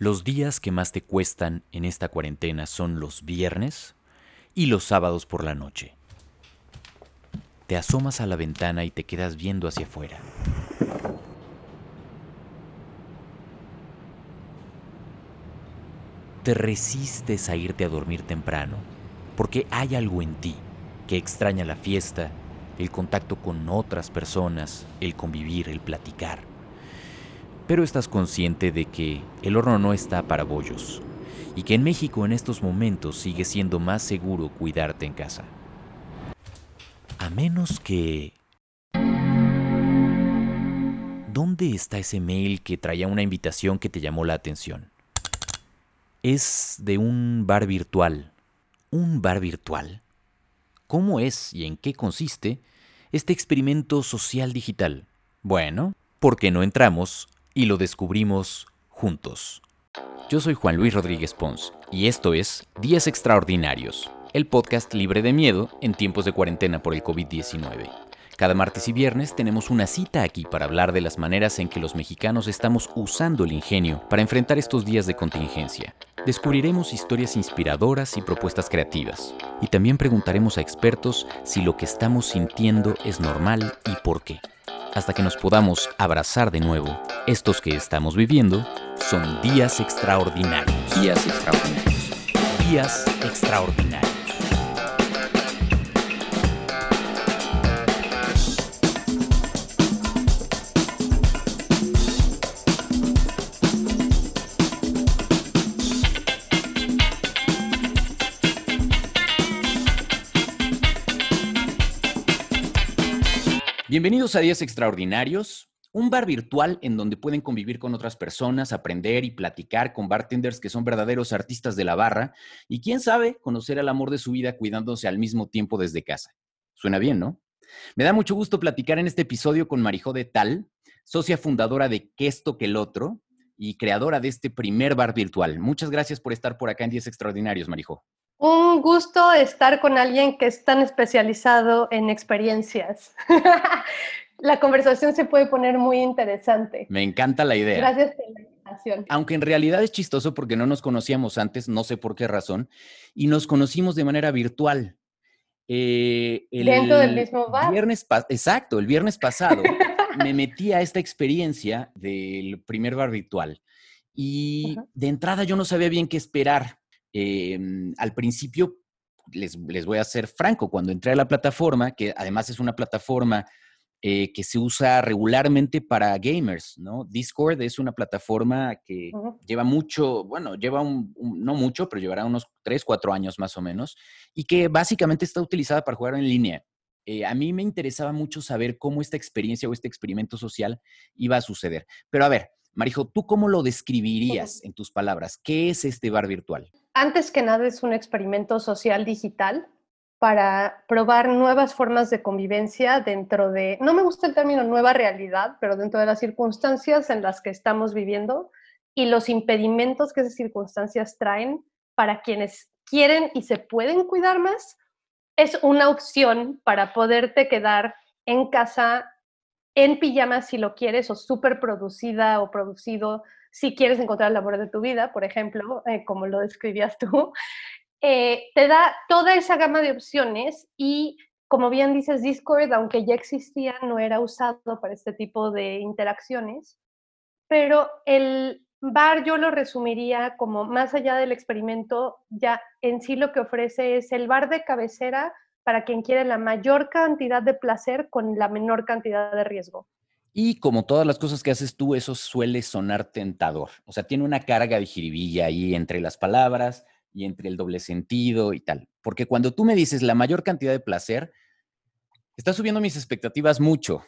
Los días que más te cuestan en esta cuarentena son los viernes y los sábados por la noche. Te asomas a la ventana y te quedas viendo hacia afuera. Te resistes a irte a dormir temprano porque hay algo en ti que extraña la fiesta, el contacto con otras personas, el convivir, el platicar pero estás consciente de que el horno no está para bollos y que en México en estos momentos sigue siendo más seguro cuidarte en casa. A menos que... ¿Dónde está ese mail que traía una invitación que te llamó la atención? Es de un bar virtual. ¿Un bar virtual? ¿Cómo es y en qué consiste este experimento social digital? Bueno, ¿por qué no entramos y lo descubrimos juntos. Yo soy Juan Luis Rodríguez Pons y esto es Días Extraordinarios, el podcast libre de miedo en tiempos de cuarentena por el COVID-19. Cada martes y viernes tenemos una cita aquí para hablar de las maneras en que los mexicanos estamos usando el ingenio para enfrentar estos días de contingencia. Descubriremos historias inspiradoras y propuestas creativas. Y también preguntaremos a expertos si lo que estamos sintiendo es normal y por qué hasta que nos podamos abrazar de nuevo. Estos que estamos viviendo son días extraordinarios. Días extraordinarios. Días extraordinarios. Bienvenidos a Días Extraordinarios, un bar virtual en donde pueden convivir con otras personas, aprender y platicar con bartenders que son verdaderos artistas de la barra y quién sabe, conocer el amor de su vida cuidándose al mismo tiempo desde casa. Suena bien, ¿no? Me da mucho gusto platicar en este episodio con Marijó de Tal, socia fundadora de Que esto que el otro y creadora de este primer bar virtual. Muchas gracias por estar por acá en Días Extraordinarios, Marijó. Un gusto estar con alguien que es tan especializado en experiencias. la conversación se puede poner muy interesante. Me encanta la idea. Gracias por la invitación. Aunque en realidad es chistoso porque no nos conocíamos antes, no sé por qué razón, y nos conocimos de manera virtual. Eh, Dentro del mismo bar. Viernes exacto, el viernes pasado me metí a esta experiencia del primer bar virtual. Y de entrada yo no sabía bien qué esperar Em, al principio, les, voy a ser franco, cuando entré a la plataforma, que además es una plataforma eh, que se usa regularmente para gamers, ¿no? Discord es una plataforma que lleva mucho, bueno, lleva un, no mucho, pero llevará unos 3, 4 años más o menos, y que básicamente está utilizada para jugar en línea. Eh, a mí me interesaba mucho saber cómo esta experiencia o este experimento social iba a suceder. Pero a ver, Marijo, ¿tú cómo lo describirías en tus palabras? ¿Qué es este bar virtual? Antes que nada es un experimento social digital para probar nuevas formas de convivencia dentro de, no me gusta el término nueva realidad, pero dentro de las circunstancias en las que estamos viviendo y los impedimentos que esas circunstancias traen para quienes quieren y se pueden cuidar más, es una opción para poderte quedar en casa en pijama si lo quieres o súper producida o producido si quieres encontrar el amor de tu vida, por ejemplo, eh, como lo describías tú, eh, te da toda esa gama de opciones y como bien dices, Discord, aunque ya existía, no era usado para este tipo de interacciones, pero el bar yo lo resumiría como más allá del experimento, ya en sí lo que ofrece es el bar de cabecera para quien quiere la mayor cantidad de placer con la menor cantidad de riesgo. Y como todas las cosas que haces tú, eso suele sonar tentador. O sea, tiene una carga de jiribilla ahí entre las palabras y entre el doble sentido y tal. Porque cuando tú me dices la mayor cantidad de placer, está subiendo mis expectativas mucho.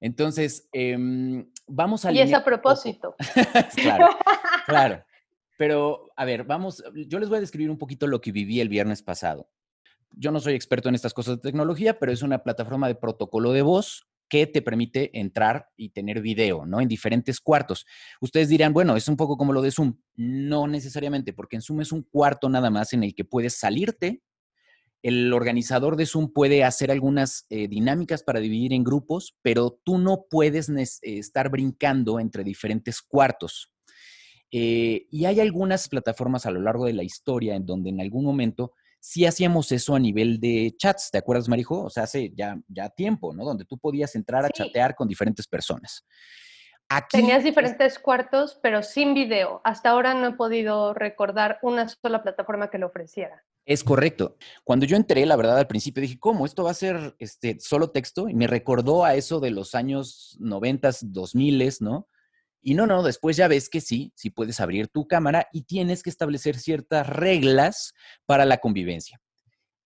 Entonces, em, vamos a... Y es a propósito. claro, claro. Pero, a ver, vamos, yo les voy a describir un poquito lo que viví el viernes pasado. Yo no soy experto en estas cosas de tecnología, pero es una plataforma de protocolo de voz que te permite entrar y tener video, ¿no? En diferentes cuartos. Ustedes dirán, bueno, es un poco como lo de Zoom. No necesariamente, porque en Zoom es un cuarto nada más en el que puedes salirte. El organizador de Zoom puede hacer algunas eh, dinámicas para dividir en grupos, pero tú no puedes estar brincando entre diferentes cuartos. Eh, y hay algunas plataformas a lo largo de la historia en donde en algún momento sí hacíamos eso a nivel de chats, ¿te acuerdas, Marijo? O sea, hace ya, ya tiempo, ¿no? Donde tú podías entrar a chatear con diferentes personas. Tenías diferentes cuartos, pero sin video. Hasta ahora no he podido recordar una sola plataforma que lo ofreciera. Es correcto. Cuando yo entré, la verdad, al principio dije, ¿cómo? ¿Esto va a ser este, solo texto? Y me recordó a eso de los años 90, 2000, ¿no? Y no, no, después ya ves que sí, sí puedes abrir tu cámara y tienes que establecer ciertas reglas para la convivencia.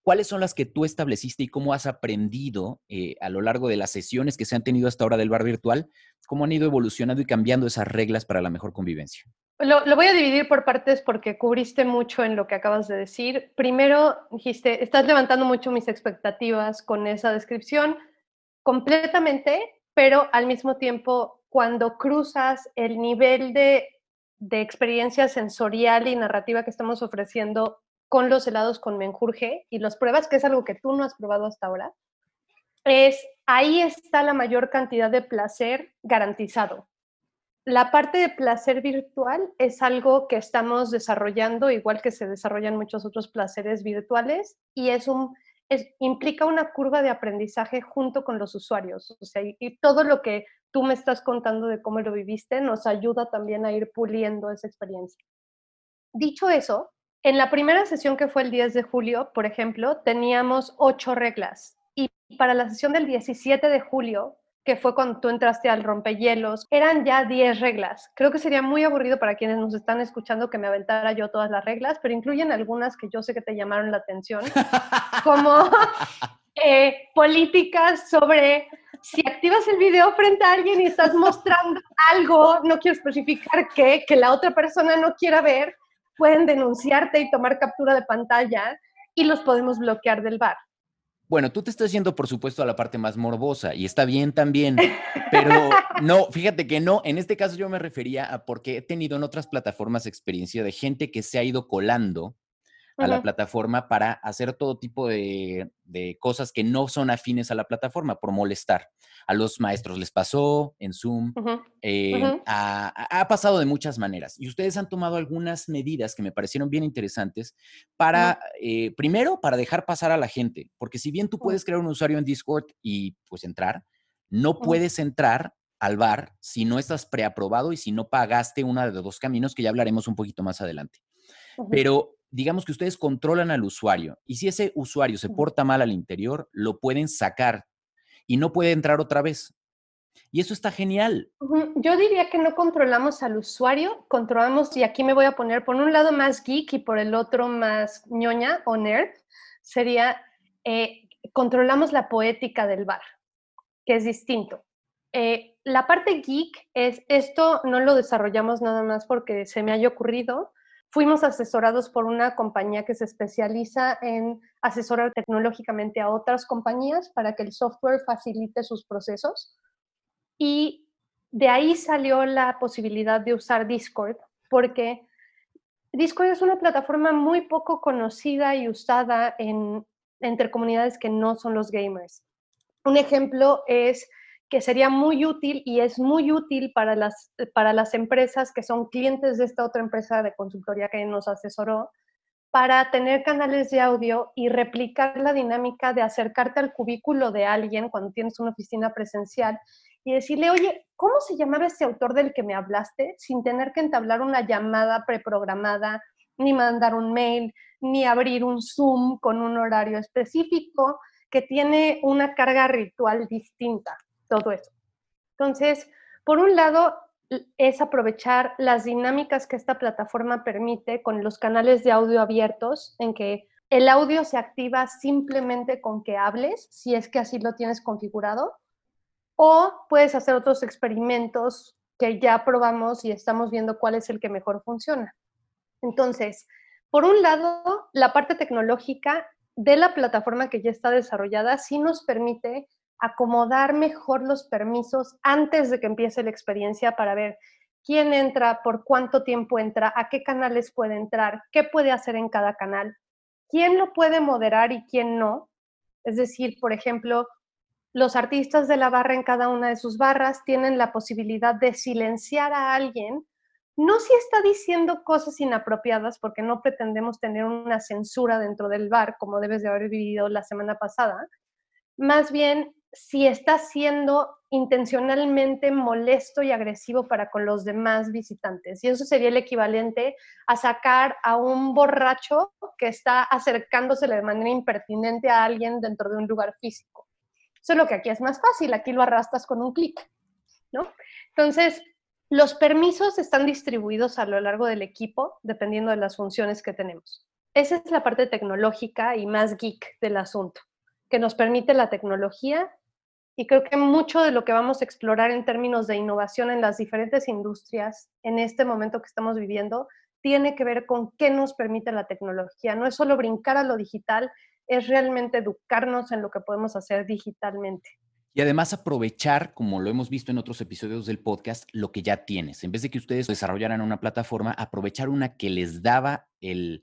¿Cuáles son las que tú estableciste y cómo has aprendido eh, a lo largo de las sesiones que se han tenido hasta ahora del bar virtual? ¿Cómo han ido evolucionando y cambiando esas reglas para la mejor convivencia? Lo, lo, voy a dividir por partes porque cubriste mucho en lo que acabas de decir. Primero, dijiste, estás levantando mucho mis expectativas con esa descripción completamente, pero al mismo tiempo, cuando cruzas el nivel de, de experiencia sensorial y narrativa que estamos ofreciendo con los helados con menjurje y los pruebas, que es algo que tú no has probado hasta ahora, es ahí está la mayor cantidad de placer garantizado. La parte de placer virtual es algo que estamos desarrollando, igual que se desarrollan muchos otros placeres virtuales, y es un, es, implica una curva de aprendizaje junto con los usuarios. O sea, y, y todo lo que tú me estás contando de cómo lo viviste nos ayuda también a ir puliendo esa experiencia. Dicho eso, en la primera sesión que fue el 10 de julio, por ejemplo, teníamos ocho reglas. Y para la sesión del 17 de julio, que fue cuando tú entraste al rompehielos, eran ya 10 reglas. Creo que sería muy aburrido para quienes nos están escuchando que me aventara yo todas las reglas, pero incluyen algunas que yo sé que te llamaron la atención, como eh, políticas sobre si activas el video frente a alguien y estás mostrando algo, no quiero especificar qué, que la otra persona no quiera ver, pueden denunciarte y tomar captura de pantalla y los podemos bloquear del bar. Bueno, tú te estás yendo, por supuesto, a la parte más morbosa y está bien también, pero no, fíjate que no, en este caso yo me refería a porque he tenido en otras plataformas experiencia de gente que se ha ido colando a la plataforma para hacer todo tipo de, cosas que no son afines a la plataforma por molestar. A los maestros les pasó en Zoom, eh, ha, pasado de muchas maneras. Y ustedes han tomado algunas medidas que me parecieron bien interesantes para, eh, primero, para dejar pasar a la gente, porque si bien tú puedes crear un usuario en Discord y pues entrar, no puedes entrar al bar si no estás preaprobado y si no pagaste uno de los dos caminos que ya hablaremos un poquito más adelante. Pero digamos que ustedes controlan al usuario y si ese usuario se porta mal al interior, lo pueden sacar y no puede entrar otra vez. Y eso está genial. Yo diría que no controlamos al usuario, controlamos, y aquí me voy a poner por un lado más geek y por el otro más ñoña o nerd, sería eh, controlamos la poética del bar, que es distinto. Eh, la parte geek es esto no lo desarrollamos nada más porque se me haya ocurrido, Fuimos asesorados por una compañía que se especializa en asesorar tecnológicamente a otras compañías para que el software facilite sus procesos. Y de ahí salió la posibilidad de usar Discord, porque Discord es una plataforma muy poco conocida y usada en, entre comunidades que no son los gamers. Un ejemplo es que sería muy útil y es muy útil para las, para las empresas que son clientes de esta otra empresa de consultoría que nos asesoró, para tener canales de audio y replicar la dinámica de acercarte al cubículo de alguien cuando tienes una oficina presencial y decirle, oye, ¿cómo se llamaba ese autor del que me hablaste? Sin tener que entablar una llamada preprogramada, ni mandar un mail, ni abrir un Zoom con un horario específico que tiene una carga ritual distinta todo eso. Entonces, por un lado, es aprovechar las dinámicas que esta plataforma permite con los canales de audio abiertos, en que el audio se activa simplemente con que hables, si es que así lo tienes configurado, o puedes hacer otros experimentos que ya probamos y estamos viendo cuál es el que mejor funciona. Entonces, por un lado, la parte tecnológica de la plataforma que ya está desarrollada sí nos permite acomodar mejor los permisos antes de que empiece la experiencia para ver quién entra, por cuánto tiempo entra, a qué canales puede entrar, qué puede hacer en cada canal, quién lo puede moderar y quién no. Es decir, por ejemplo, los artistas de la barra en cada una de sus barras tienen la posibilidad de silenciar a alguien no si está diciendo cosas inapropiadas, porque no pretendemos tener una censura dentro del bar, como debes de haber vivido la semana pasada, más bien si está siendo intencionalmente molesto y agresivo para con los demás visitantes. Y eso sería el equivalente a sacar a un borracho que está acercándose de manera impertinente a alguien dentro de un lugar físico. Solo que aquí es más fácil, aquí lo arrastras con un clic, ¿no? Entonces, los permisos están distribuidos a lo largo del equipo, dependiendo de las funciones que tenemos. Esa es la parte tecnológica y más geek del asunto, que nos permite la tecnología y creo que mucho de lo que vamos a explorar en términos de innovación en las diferentes industrias en este momento que estamos viviendo tiene que ver con qué nos permite la tecnología. No es solo brincar a lo digital, es realmente educarnos en lo que podemos hacer digitalmente. Y además aprovechar, como lo hemos visto en otros episodios del podcast, lo que ya tienes. En vez de que ustedes desarrollaran una plataforma, aprovechar una que les daba el,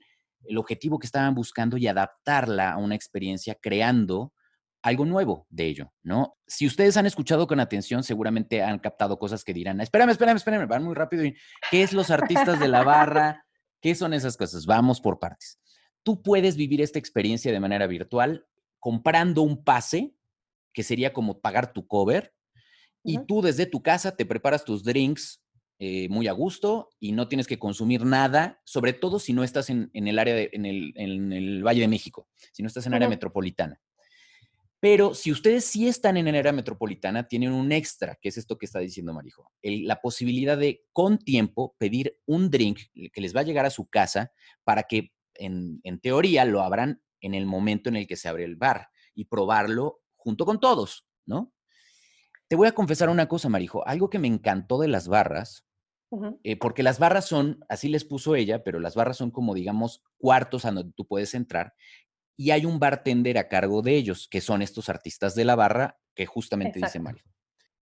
objetivo que estaban buscando y adaptarla a una experiencia creando algo nuevo de ello, ¿no? Si ustedes han escuchado con atención, seguramente han captado cosas que dirán, espérame, espérame, espérame, van muy rápido. ¿Qué es los artistas de la barra? ¿Qué son esas cosas? Vamos por partes. Tú puedes vivir esta experiencia de manera virtual comprando un pase que sería como pagar tu cover, y tú desde tu casa te preparas tus drinks eh, muy a gusto y no tienes que consumir nada, sobre todo si no estás en, el área, de, en, el, Valle de México, si no estás en área metropolitana. Pero si ustedes sí están en el área metropolitana, tienen un extra, que es esto que está diciendo Marijo, la posibilidad de con tiempo pedir un drink que les va a llegar a su casa para que en, en teoría lo abran en el momento en el que se abre el bar y probarlo junto con todos, ¿no? Te voy a confesar una cosa, Marijo, algo que me encantó de las barras, eh, porque las barras son, así les puso ella, pero las barras son como, digamos, cuartos a donde tú puedes entrar y hay un bartender a cargo de ellos, que son estos artistas de la barra que justamente dice Marijo.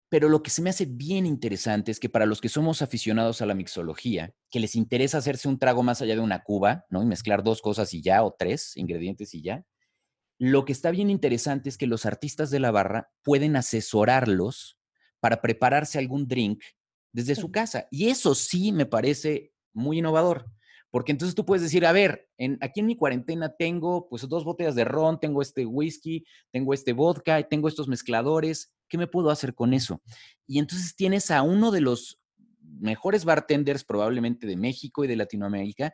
Pero lo que se me hace bien interesante es que para los que somos aficionados a la mixología, que les interesa hacerse un trago más allá de una cuba, ¿no? Y mezclar dos cosas y ya, o tres ingredientes y ya, lo que está bien interesante es que los artistas de la barra pueden asesorarlos para prepararse algún drink desde su casa. Y eso sí me parece muy innovador. Porque entonces tú puedes decir, a ver, en, aquí en mi cuarentena tengo pues dos botellas de ron, tengo este whisky, tengo este vodka, tengo estos mezcladores, ¿qué me puedo hacer con eso? Y entonces tienes a uno de los mejores bartenders probablemente de México y de Latinoamérica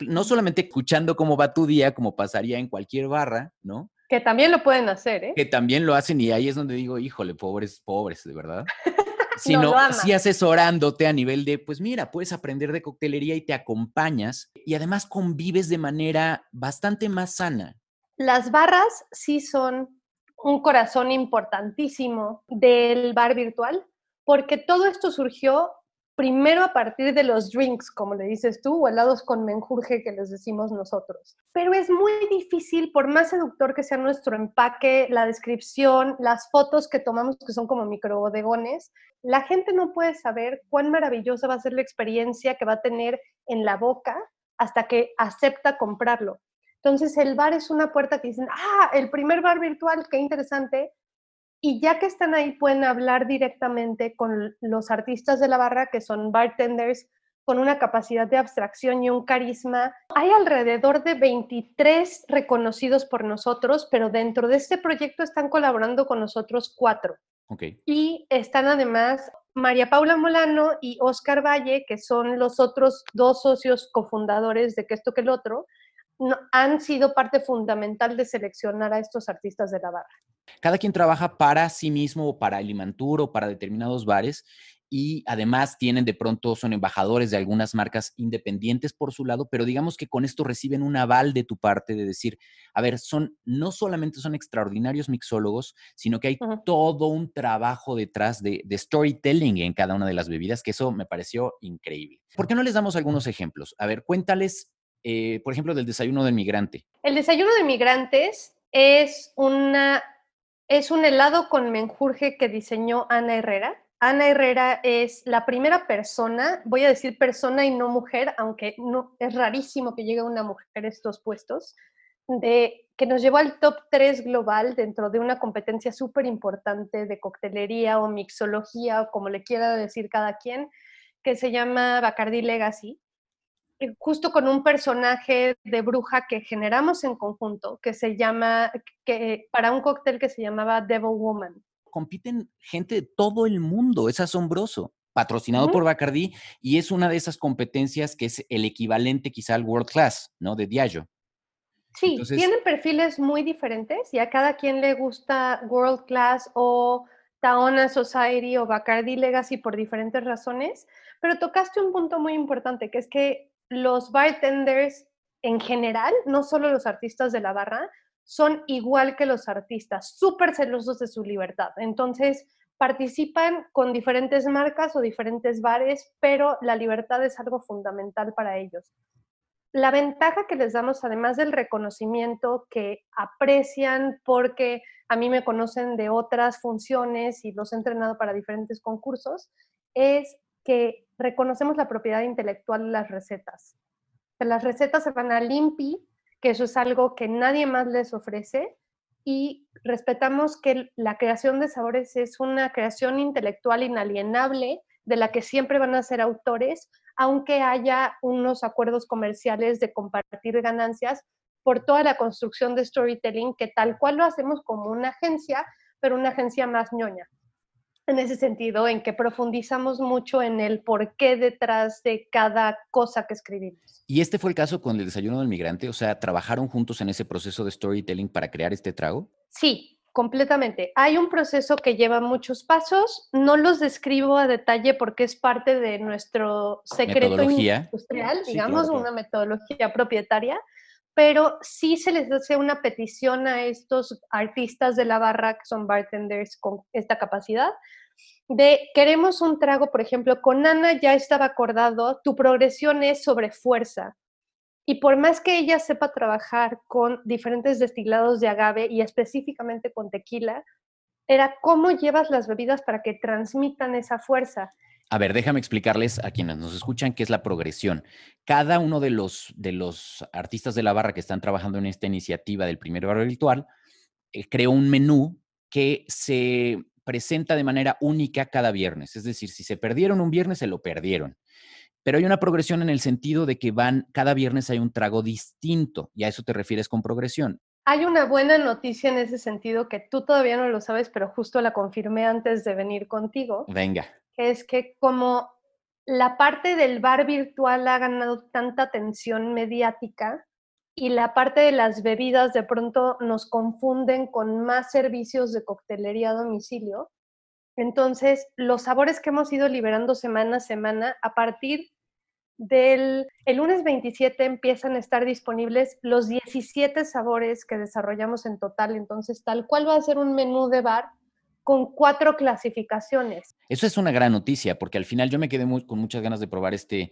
no solamente escuchando cómo va tu día, como pasaría en cualquier barra, ¿no? Que también lo pueden hacer, ¿eh? Que también lo hacen y ahí es donde digo, híjole, pobres, pobres, de verdad. Sino sí asesorándote a nivel de, pues mira, puedes aprender de coctelería y te acompañas y además convives de manera bastante más sana. Las barras sí son un corazón importantísimo del bar virtual, porque todo esto surgió primero a partir de los drinks, como le dices tú, o helados con menjurje que les decimos nosotros. Pero es muy difícil, por más seductor que sea nuestro empaque, la descripción, las fotos que tomamos, que son como microbodegones, la gente no puede saber cuán maravillosa va a ser la experiencia que va a tener en la boca hasta que acepta comprarlo. Entonces el bar es una puerta que dicen, ah, el primer bar virtual, qué interesante, y ya que están ahí, pueden hablar directamente con los artistas de la barra, que son bartenders con una capacidad de abstracción y un carisma. Hay alrededor de 23 reconocidos por nosotros, pero dentro de este proyecto están colaborando con nosotros cuatro. Okay. Y están además María Paula Molano y Oscar Valle, que son los otros dos socios cofundadores de Que esto que el otro, han sido parte fundamental de seleccionar a estos artistas de la barra. Cada quien trabaja para sí mismo o para Alimantur o para determinados bares y además tienen de pronto, son embajadores de algunas marcas independientes por su lado, pero digamos que con esto reciben un aval de tu parte de decir, a ver, son, no solamente son extraordinarios mixólogos, sino que hay todo un trabajo detrás de, de, storytelling en cada una de las bebidas, que eso me pareció increíble. ¿Por qué no les damos algunos ejemplos? A ver, cuéntales, eh, por ejemplo, del desayuno del migrante. El desayuno de migrantes es una es un helado con menjurje que diseñó Ana Herrera. Ana Herrera es la primera persona, voy a decir persona y no mujer, aunque no, es rarísimo que llegue una mujer a estos puestos, de, que nos llevó al top 3 global dentro de una competencia súper importante de coctelería o mixología o como le quiera decir cada quien, que se llama Bacardi Legacy, justo con un personaje de bruja que generamos en conjunto, que se llama, que, para un cóctel que se llamaba Devil Woman. Compiten gente de todo el mundo, es asombroso. Patrocinado por Bacardi y es una de esas competencias que es el equivalente quizá al World Class, ¿no? De Diageo. Sí, tienen perfiles muy diferentes y a cada quien le gusta World Class o Taona Society o Bacardi Legacy por diferentes razones, pero tocaste un punto muy importante, que es que los bartenders en general, no solo los artistas de la barra, son igual que los artistas, súper celosos de su libertad. Entonces, participan con diferentes marcas o diferentes bares, pero la libertad es algo fundamental para ellos la ventaja que les damos, además del reconocimiento que aprecian porque a mí me conocen de otras funciones y los he entrenado para diferentes concursos, es que reconocemos la propiedad intelectual de las recetas. Las recetas se van a limpi, que eso es algo que nadie más les ofrece, y respetamos que la creación de sabores es una creación intelectual inalienable de la que siempre van a ser autores, aunque haya unos acuerdos comerciales de compartir ganancias por toda la construcción de storytelling, que tal cual lo hacemos como una agencia, pero una agencia más ñoña. En ese sentido, en que profundizamos mucho en el por qué detrás de cada cosa que escribimos. ¿Y este fue el caso con el desayuno del migrante? O sea, ¿trabajaron juntos en ese proceso de storytelling para crear este trago? Sí, Completamente. Hay un proceso que lleva muchos pasos. No los describo a detalle porque es parte de nuestro secreto industrial, digamos, una metodología propietaria, pero sí se les hace una petición a estos artistas de la barra, que son bartenders con esta capacidad, de queremos un trago, por ejemplo, con Ana ya estaba acordado, tu progresión es sobre fuerza, y por más que ella sepa trabajar con diferentes destilados de agave y específicamente con tequila, era cómo llevas las bebidas para que transmitan esa fuerza. A ver, déjame explicarles a quienes nos escuchan qué es la progresión. Cada uno de los, de los artistas de la barra que están trabajando en esta iniciativa del primer barrio virtual eh, creó un menú que se presenta de manera única cada viernes. Es decir, si se perdieron un viernes, se lo perdieron pero hay una progresión en el sentido de que van, cada viernes hay un trago distinto, y a eso te refieres con progresión. Hay una buena noticia en ese sentido que tú todavía no lo sabes, pero justo la confirmé antes de venir contigo. Venga. Es que como la parte del bar virtual ha ganado tanta atención mediática y la parte de las bebidas de pronto nos confunden con más servicios de coctelería a domicilio, entonces, los sabores que hemos ido liberando semana a semana, a partir del el lunes 27 empiezan a estar disponibles los 17 sabores que desarrollamos en total. Entonces, tal cual va a ser un menú de bar con cuatro clasificaciones. Eso es una gran noticia, porque al final yo me quedé con muchas ganas de probar este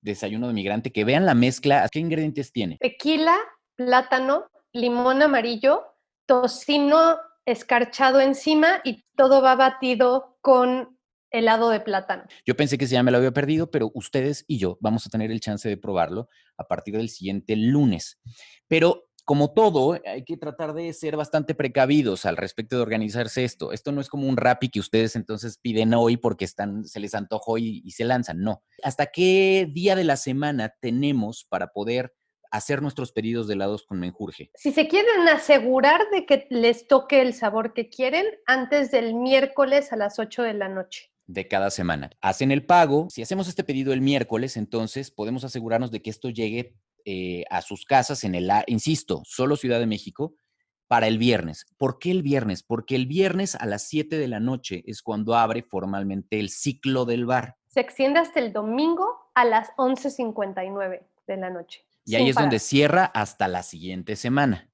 desayuno de migrante. Que vean la mezcla. ¿Qué ingredientes tiene? Tequila, plátano, limón amarillo, tocino escarchado encima y todo va batido con helado de plátano. Yo pensé que ya me lo había perdido, pero ustedes y yo vamos a tener el chance de probarlo a partir del siguiente lunes. Pero como todo, hay que tratar de ser bastante precavidos al respecto de organizarse esto. Esto no es como un rap y que ustedes entonces piden hoy porque están, se les antojó y, y se lanzan. No. ¿Hasta qué día de la semana tenemos para poder hacer nuestros pedidos de helados con menjurje? Si se quieren asegurar de que les toque el sabor que quieren, antes del miércoles a las 8 de la noche de cada semana. Hacen el pago. Si hacemos este pedido el miércoles, entonces podemos asegurarnos de que esto llegue eh, a sus casas en el, insisto, solo Ciudad de México, para el viernes. ¿Por qué el viernes? Porque el viernes a las 7 de la noche es cuando abre formalmente el ciclo del bar. Se extiende hasta el domingo a las 11.59 de la noche. Y ahí es donde cierra hasta la siguiente semana.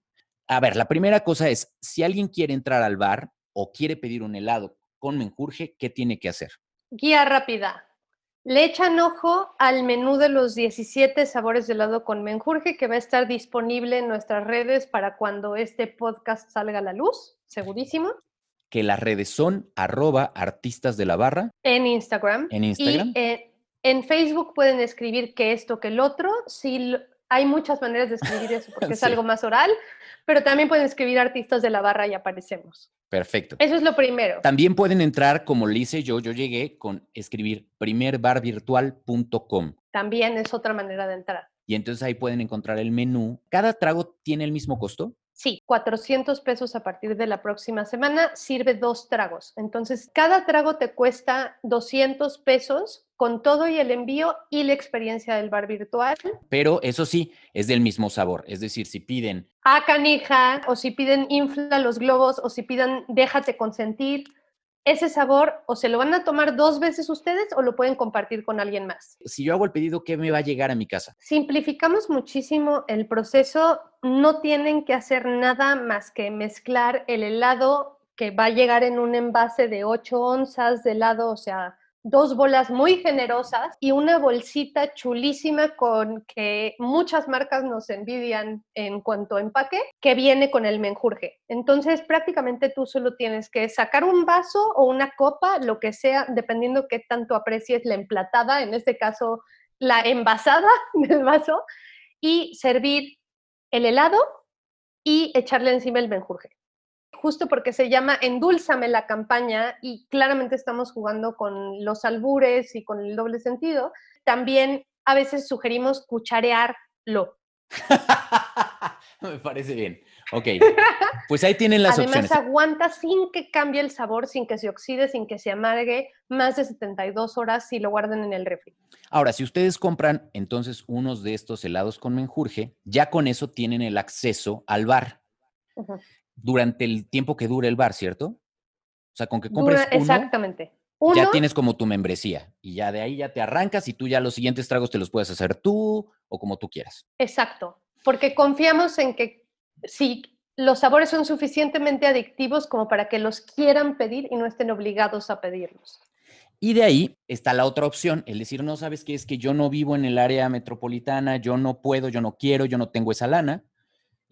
A ver, la primera cosa es, si alguien quiere entrar al bar o quiere pedir un helado con menjurje, ¿qué tiene que hacer? Guía rápida. Le echan ojo al menú de los 17 sabores de helado con menjurje que va a estar disponible en nuestras redes para cuando este podcast salga a la luz, segurísimo. Que las redes son arroba artistas de la barra. En Instagram. En Instagram. Y, en Facebook pueden escribir que esto, que el otro. Si Hay muchas maneras de escribir eso porque es algo más oral, pero también pueden escribir artistas de la barra y aparecemos. Perfecto. Eso es lo primero. También pueden entrar, como le hice yo, yo llegué con escribir primerbarvirtual.com También es otra manera de entrar. y entonces ahí pueden encontrar el menú. ¿Cada trago tiene el mismo costo? Sí, 400 pesos a partir de la próxima semana, sirve dos tragos. Entonces, cada trago te cuesta 200 pesos con todo y el envío y la experiencia del bar virtual. Pero eso sí, es del mismo sabor. Es decir, si piden, A canija, o si piden infla los globos, o si piden déjate consentir, ese sabor o se lo van a tomar dos veces ustedes o lo pueden compartir con alguien más. si yo hago el pedido, ¿qué me va a llegar a mi casa? Simplificamos muchísimo el proceso, no tienen que hacer nada más que mezclar el helado que va a llegar en un envase de 8 onzas de helado, o sea, dos bolas muy generosas y una bolsita chulísima con que muchas marcas nos envidian en cuanto a empaque, que viene con el menjurje. Entonces, prácticamente tú solo tienes que sacar un vaso o una copa, lo que sea, dependiendo qué tanto aprecies la emplatada, en este caso la envasada del vaso, y servir el helado y echarle encima el menjurje justo porque se llama Endúlzame la campaña y claramente estamos jugando con los albures y con el doble sentido. También a veces sugerimos cucharearlo. Me parece bien. Ok, pues ahí tienen las Además opciones. aguanta sin que cambie el sabor, sin que se oxide, sin que se amargue, más de 72 horas si lo guardan en el refri. Ahora, si ustedes compran entonces unos de estos helados con menjurje, ya con eso tienen el acceso al bar Ujú. Durante el tiempo que dure el bar, ¿cierto? O sea, con que compres Dura- uno, exactamente. Uno, ya tienes como tu membresía y ya de ahí ya te arrancas y tú ya los siguientes tragos te los puedes hacer tú o como tú quieras. Exacto, porque confiamos en que si los sabores son suficientemente adictivos como para que los quieran pedir y no estén obligados a pedirlos. Y de ahí está la otra opción, el decir, no, ¿sabes qué? Es que yo no vivo en el área metropolitana, yo no puedo, yo no quiero, yo no tengo esa lana.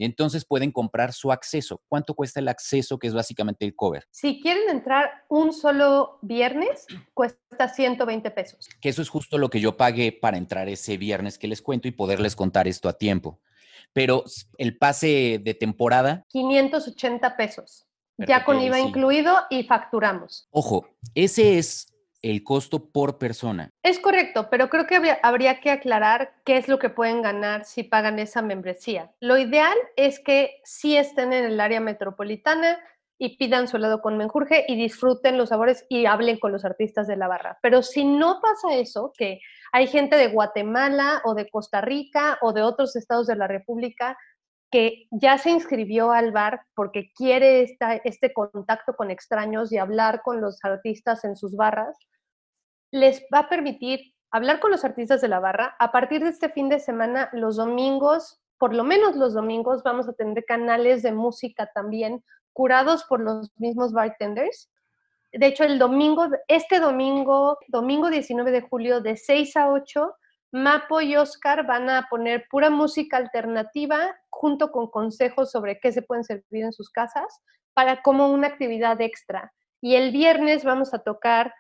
Entonces pueden comprar su acceso. ¿Cuánto cuesta el acceso, que es básicamente el cover? Si quieren entrar un solo viernes, cuesta 120 pesos. Que eso es justo lo que yo pagué para entrar ese viernes que les cuento y poderles contar esto a tiempo. Pero el pase de temporada, 580 pesos, ya con IVA sí. incluido y facturamos. ojo, ese es el costo por persona. Es correcto, pero creo que habría, habría que aclarar qué es lo que pueden ganar si pagan esa membresía. Lo ideal es que sí estén en el área metropolitana y pidan su helado con menjurje y disfruten los sabores y hablen con los artistas de la barra. Pero si no pasa eso, que hay gente de Guatemala o de Costa Rica o de otros estados de la República que ya se inscribió al bar porque quiere esta- este contacto con extraños y hablar con los artistas en sus barras, les va a permitir hablar con los artistas de la barra. A partir de este fin de semana, los domingos, por lo menos los domingos, vamos a tener canales de música también curados por los mismos bartenders. De hecho, el domingo, este domingo, domingo 19 de julio, de 6 a 8, Mapo y Oscar van a poner pura música alternativa junto con consejos sobre qué se pueden servir en sus casas para como una actividad extra. Y el viernes vamos a tocar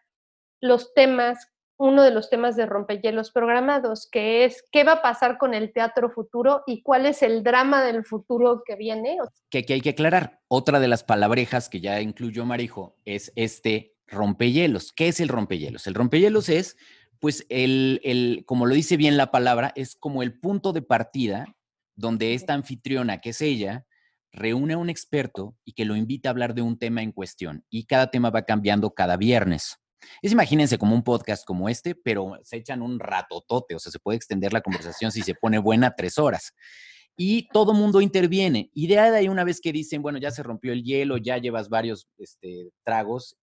los temas, uno de los temas de rompehielos programados, que es qué va a pasar con el teatro futuro y cuál es el drama del futuro que viene. Que aquí hay que aclarar. Otra de las palabrejas que ya incluyó Marijo es este rompehielos. ¿Qué es el rompehielos? El rompehielos es, pues, el, el, como lo dice bien la palabra, es como el punto de partida donde esta anfitriona, que es ella, reúne a un experto y que lo invita a hablar de un tema en cuestión. Y cada tema va cambiando cada viernes. Es imagínense como un podcast como este, pero se echan un ratotote, o sea, se puede extender la conversación si se pone buena tres horas. Y todo mundo interviene. Y de ahí una vez que dicen, bueno, ya se rompió el hielo, ya llevas varios este, tragos,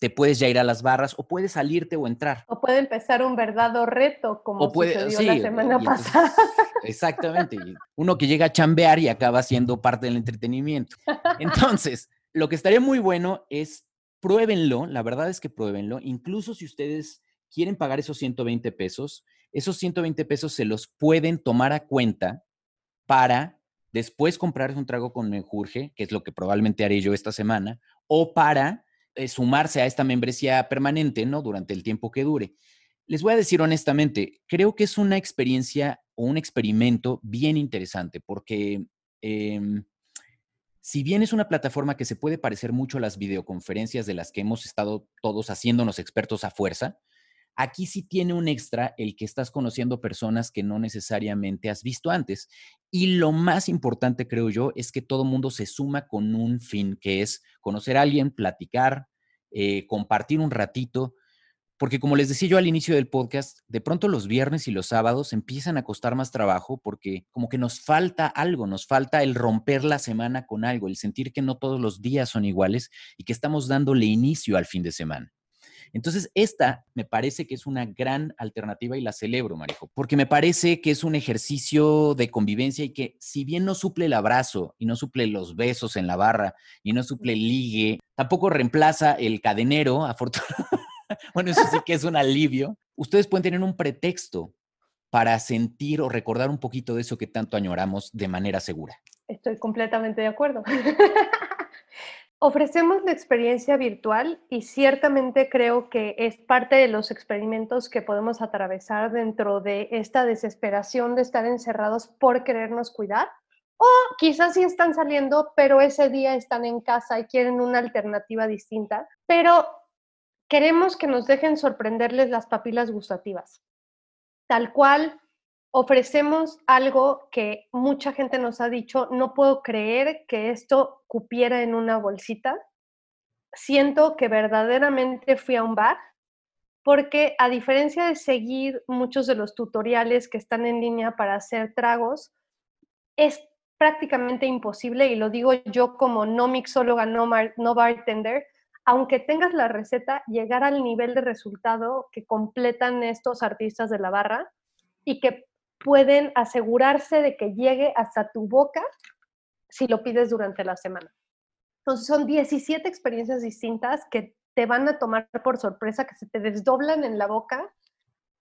te puedes ya ir a las barras o puedes salirte o entrar. O puede empezar un verdadero reto, como O puede, sucedió sí, la semana entonces- pasada. Exactamente. uno que llega a chambear y acaba siendo parte del entretenimiento. Entonces, lo que estaría muy bueno es pruébenlo, la verdad es que pruébenlo, incluso si ustedes quieren pagar esos 120 pesos, esos 120 pesos se los pueden tomar a cuenta para después comprarse un trago con menjurje, que es lo que probablemente haré yo esta semana, o para eh, sumarse a esta membresía permanente, ¿no? Durante el tiempo que dure. Les voy a decir honestamente, creo que es una experiencia o un experimento bien interesante, porque em, si bien es una plataforma que se puede parecer mucho a las videoconferencias de las que hemos estado todos haciéndonos expertos a fuerza, aquí sí tiene un extra el que estás conociendo personas que no necesariamente has visto antes. Y lo más importante, creo yo, es que todo mundo se suma con un fin, que es conocer a alguien, platicar, eh, compartir un ratito, porque como les decía yo al inicio del podcast, de pronto los viernes y los sábados empiezan a costar más trabajo porque como que nos falta algo, nos falta el romper la semana con algo, el sentir que no todos los días son iguales y que estamos dándole inicio al fin de semana. Entonces, esta me parece que es una gran alternativa y la celebro, Marijo, porque me parece que es un ejercicio de convivencia y que si bien no suple el abrazo y no suple los besos en la barra y no suple el ligue, tampoco reemplaza el cadenero, afortunadamente bueno, eso sí que es un alivio. Ustedes pueden tener un pretexto para sentir o recordar un poquito de eso que tanto añoramos de manera segura. Estoy completamente de acuerdo. Ofrecemos la experiencia virtual y ciertamente creo que es parte de los experimentos que podemos atravesar dentro de esta desesperación de estar encerrados por querernos cuidar. O quizás sí están saliendo, pero ese día están en casa y quieren una alternativa distinta. Pero queremos que nos dejen sorprenderles las papilas gustativas. Tal cual, ofrecemos algo que mucha gente nos ha dicho, no puedo creer que esto cupiera en una bolsita. Siento que verdaderamente fui a un bar, porque a diferencia de seguir muchos de los tutoriales que están en línea para hacer tragos, es prácticamente imposible, y lo digo yo como no mixóloga, no, bartender, aunque tengas la receta, llegar al nivel de resultado que completan estos artistas de la barra y que pueden asegurarse de que llegue hasta tu boca si lo pides durante la semana. Entonces son 17 experiencias distintas que te van a tomar por sorpresa, que se te desdoblan en la boca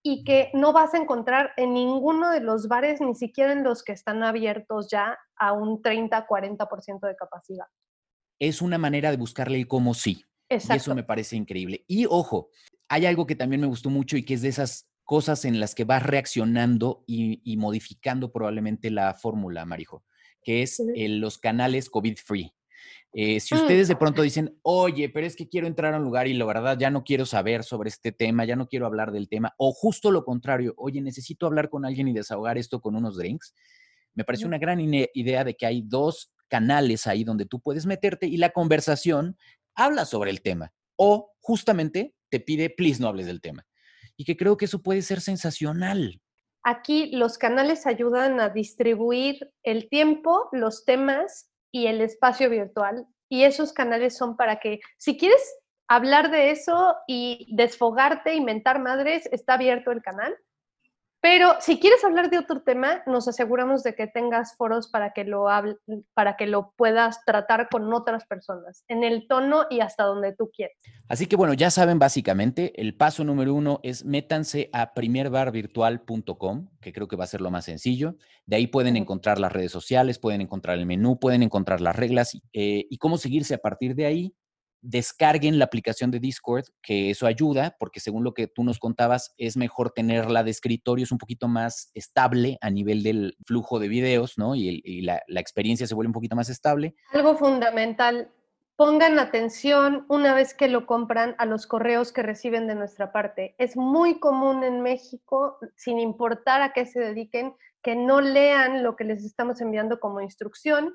y que no vas a encontrar en ninguno de los bares, ni siquiera en los que están abiertos ya a un 30-40% de capacidad. Es una manera de buscarle el cómo sí. Y eso me parece increíble. Y ojo, hay algo que también me gustó mucho y que es de esas cosas en las que vas reaccionando y, modificando probablemente la fórmula, Marijo, que es los canales COVID-free. Eh, si mm. ustedes de pronto dicen, oye, pero es que quiero entrar a un lugar y la verdad ya no quiero saber sobre este tema, ya no quiero hablar del tema, o justo lo contrario, oye, necesito hablar con alguien y desahogar esto con unos drinks, me parece una gran idea de que hay dos canales ahí donde tú puedes meterte y la conversación habla sobre el tema o justamente te pide, please no hables del tema. Y que creo que eso puede ser sensacional. Aquí los canales ayudan a distribuir el tiempo, los temas y el espacio virtual. Y esos canales son para que, si quieres hablar de eso y desfogarte, inventar madres, está abierto el canal. Pero si quieres hablar de otro tema, nos aseguramos de que tengas foros para que lo para que lo puedas tratar con otras personas, en el tono y hasta donde tú quieras. Así que bueno, ya saben básicamente, el paso número uno es métanse a primerbarvirtual.com, que creo que va a ser lo más sencillo. De ahí pueden encontrar las redes sociales, pueden encontrar el menú, pueden encontrar las reglas eh, y cómo seguirse a partir de ahí descarguen la aplicación de Discord, que eso ayuda, porque según lo que tú nos contabas, es mejor tenerla de escritorio, es un poquito más estable a nivel del flujo de videos, ¿no? Y, la, la experiencia se vuelve un poquito más estable. Algo fundamental, pongan atención una vez que lo compran a los correos que reciben de nuestra parte. Es muy común en México, sin importar a qué se dediquen, que no lean lo que les estamos enviando como instrucción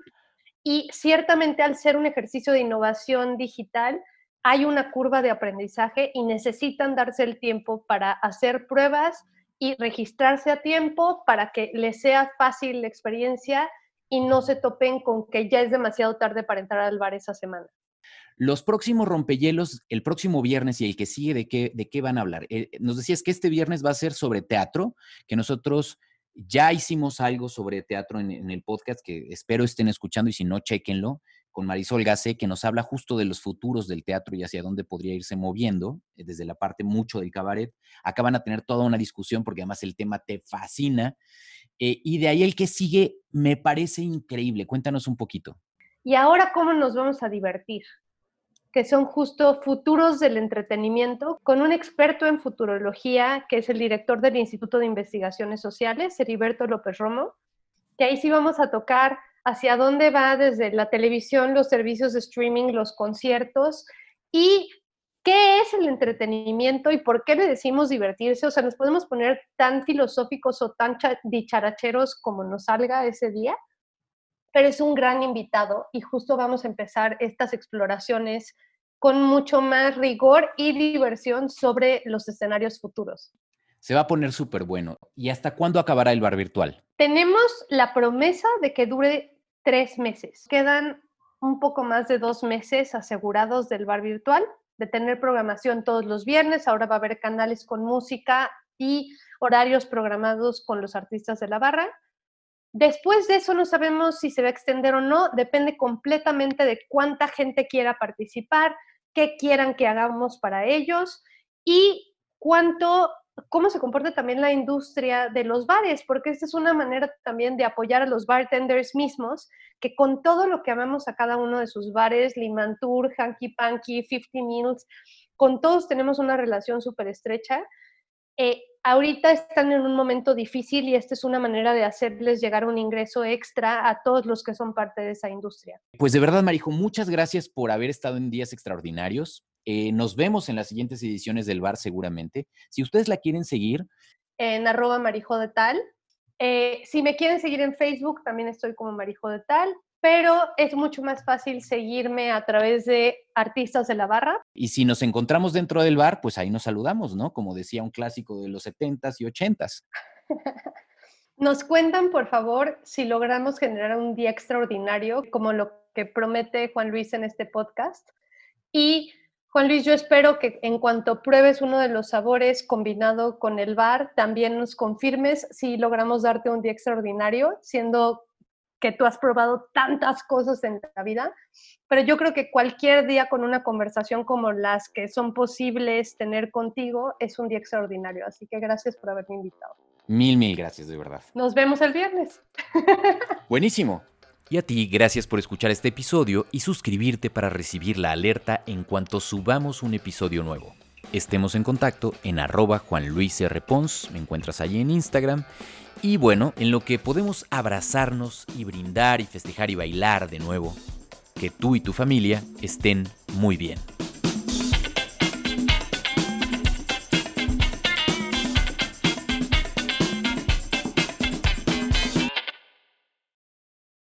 y ciertamente al ser un ejercicio de innovación digital, hay una curva de aprendizaje y necesitan darse el tiempo para hacer pruebas y registrarse a tiempo para que les sea fácil la experiencia y no se topen con que ya es demasiado tarde para entrar al bar esa semana. Los próximos rompehielos, el próximo viernes y el que sigue, ¿de qué, de qué van a hablar? Eh, nos decías que este viernes va a ser sobre teatro, que nosotros ya hicimos algo sobre teatro en, el podcast que espero estén escuchando y si no, chequenlo con Marisol Gase, que nos habla justo de los futuros del teatro y hacia dónde podría irse moviendo, eh, desde la parte mucho del cabaret. Acá van a tener toda una discusión porque además el tema te fascina. Eh, y de ahí el que sigue me parece increíble. Cuéntanos un poquito. ¿Y ahora cómo nos vamos a divertir? Que son justo futuros del entretenimiento, con un experto en futurología, que es el director del Instituto de Investigaciones Sociales, Heriberto López Romo, que ahí sí vamos a tocar hacia dónde va desde la televisión, los servicios de streaming, los conciertos y qué es el entretenimiento y por qué le decimos divertirse. O sea, nos podemos poner tan filosóficos o tan dicharacheros como nos salga ese día, pero es un gran invitado y justo vamos a empezar estas exploraciones con mucho más rigor y diversión sobre los escenarios futuros. Se va a poner súper bueno. ¿Y hasta cuándo acabará el bar virtual? Tenemos la promesa de que dure tres meses. Quedan un poco más de dos meses asegurados del bar virtual, de tener programación todos los viernes. Ahora va a haber canales con música y horarios programados con los artistas de la barra. Después de eso no sabemos si se va a extender o no, depende completamente de cuánta gente quiera participar, qué quieran que hagamos para ellos y cuánto, cómo se comporta también la industria de los bares, porque esta es una manera también de apoyar a los bartenders mismos, que con todo lo que amamos a cada uno de sus bares, Limantur, Hanky Panky, 50 Meals, con todos tenemos una relación súper estrecha. Eh, ahorita están en un momento difícil y esta es una manera de hacerles llegar un ingreso extra a todos los que son parte de esa industria. Pues de verdad, Marijo, muchas gracias por haber estado en días extraordinarios. Eh, nos vemos en las siguientes ediciones del bar seguramente. Si ustedes la quieren seguir. En arroba marijo de tal. Eh, si me quieren seguir en Facebook, también estoy como marijo de tal pero es mucho más fácil seguirme a través de artistas de la barra. Y si nos encontramos dentro del bar, pues ahí nos saludamos, ¿no? Como decía un clásico de los 70s y 80s. Nos cuentan, por favor, si logramos generar un día extraordinario, como lo que promete Juan Luis en este podcast. Y Juan Luis, yo espero que en cuanto pruebes uno de los sabores combinado con el bar, también nos confirmes si logramos darte un día extraordinario, siendo que tú has probado tantas cosas en la vida, pero yo creo que cualquier día con una conversación como las que son posibles tener contigo es un día extraordinario. Así que gracias por haberme invitado. Mil, mil gracias, de verdad. Nos vemos el viernes. Buenísimo. Y a ti, gracias por escuchar este episodio y suscribirte para recibir la alerta en cuanto subamos un episodio nuevo. Estemos en contacto en arroba Juan Luis R. Pons, me encuentras allí en Instagram y bueno, en lo que podemos abrazarnos y brindar y festejar y bailar de nuevo, que tú y tu familia estén muy bien.